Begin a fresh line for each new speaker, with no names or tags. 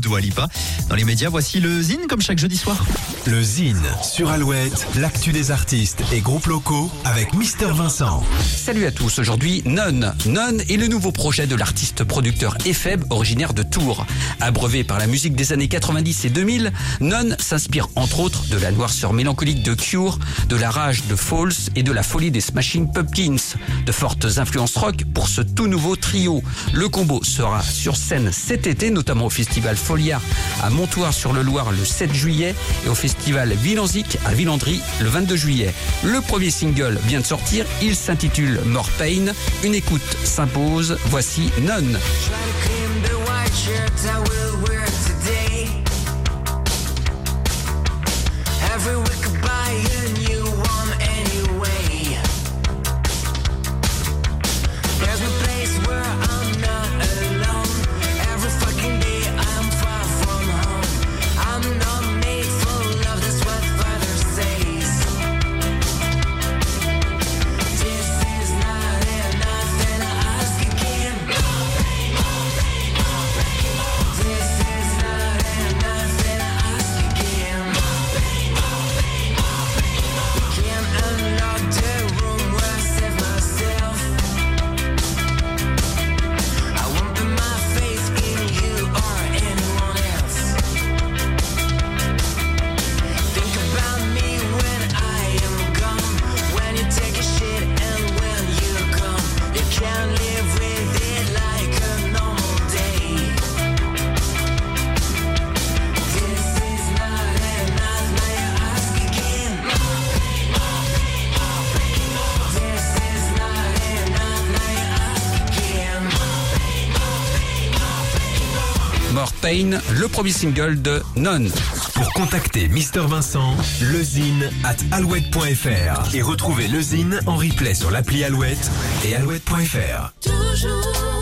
de Walipa. Dans les médias, voici le Zine comme chaque jeudi soir.
Le Zine sur Alouette, l'actu des artistes et groupes locaux avec Mister Vincent.
Salut à tous, aujourd'hui Non. Non est le nouveau projet de l'artiste producteur Epheb, originaire de Tours. Abreuvé par la musique des années 90 et 2000, Non s'inspire entre autres de la noirceur mélancolique de Cure, de la rage de Falls et de la folie des Smashing Pumpkins. De fortes influences rock pour ce tout nouveau trio. Le combo sera sur scène cet été, notamment au festival À Montoire-sur-le-Loir le 7 juillet et au festival Villanzic à Villandry le 22 juillet. Le premier single vient de sortir, il s'intitule More Pain. Une écoute s'impose, voici Non.
Try to
Pain, le premier single de Non.
Pour contacter Mister Vincent, lezine at alouette.fr et retrouver lezine en replay sur l'appli Alouette et alouette.fr.
Toujours